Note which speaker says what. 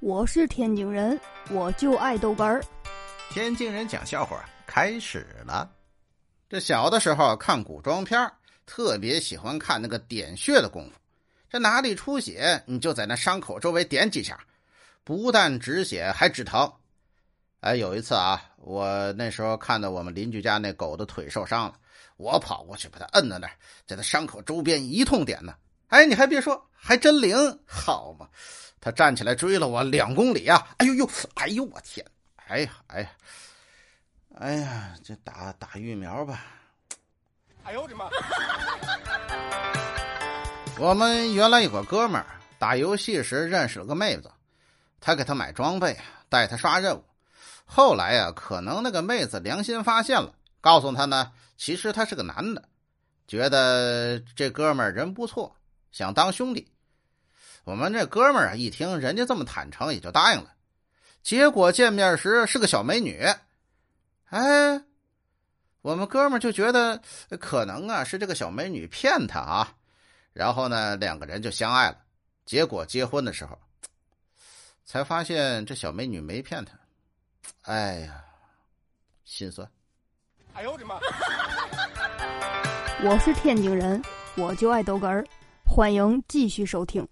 Speaker 1: 我是天津人，我就爱豆干儿。
Speaker 2: 天津人讲笑话开始了。这小的时候看古装片特别喜欢看那个点穴的功夫。这哪里出血，你就在那伤口周围点几下，不但止血，还止疼。哎，有一次啊，我那时候看到我们邻居家那狗的腿受伤了，我跑过去把它摁在那儿，在它伤口周边一通点呢。哎，你还别说，还真灵，好嘛！他站起来追了我两公里啊！哎呦呦，哎呦我天！哎呀哎呀，哎呀，这打打疫苗吧！哎呦我的妈！我们原来有个哥们儿打游戏时认识了个妹子，他给他买装备，带他刷任务。后来呀，可能那个妹子良心发现了，告诉他呢，其实他是个男的，觉得这哥们儿人不错，想当兄弟。我们这哥们儿啊，一听人家这么坦诚，也就答应了。结果见面时是个小美女，哎，我们哥们儿就觉得可能啊是这个小美女骗他啊，然后呢两个人就相爱了。结果结婚的时候，才发现这小美女没骗他，哎呀，心酸。哎呦我的妈！
Speaker 1: 我是天津人，我就爱逗哏儿，欢迎继续收听。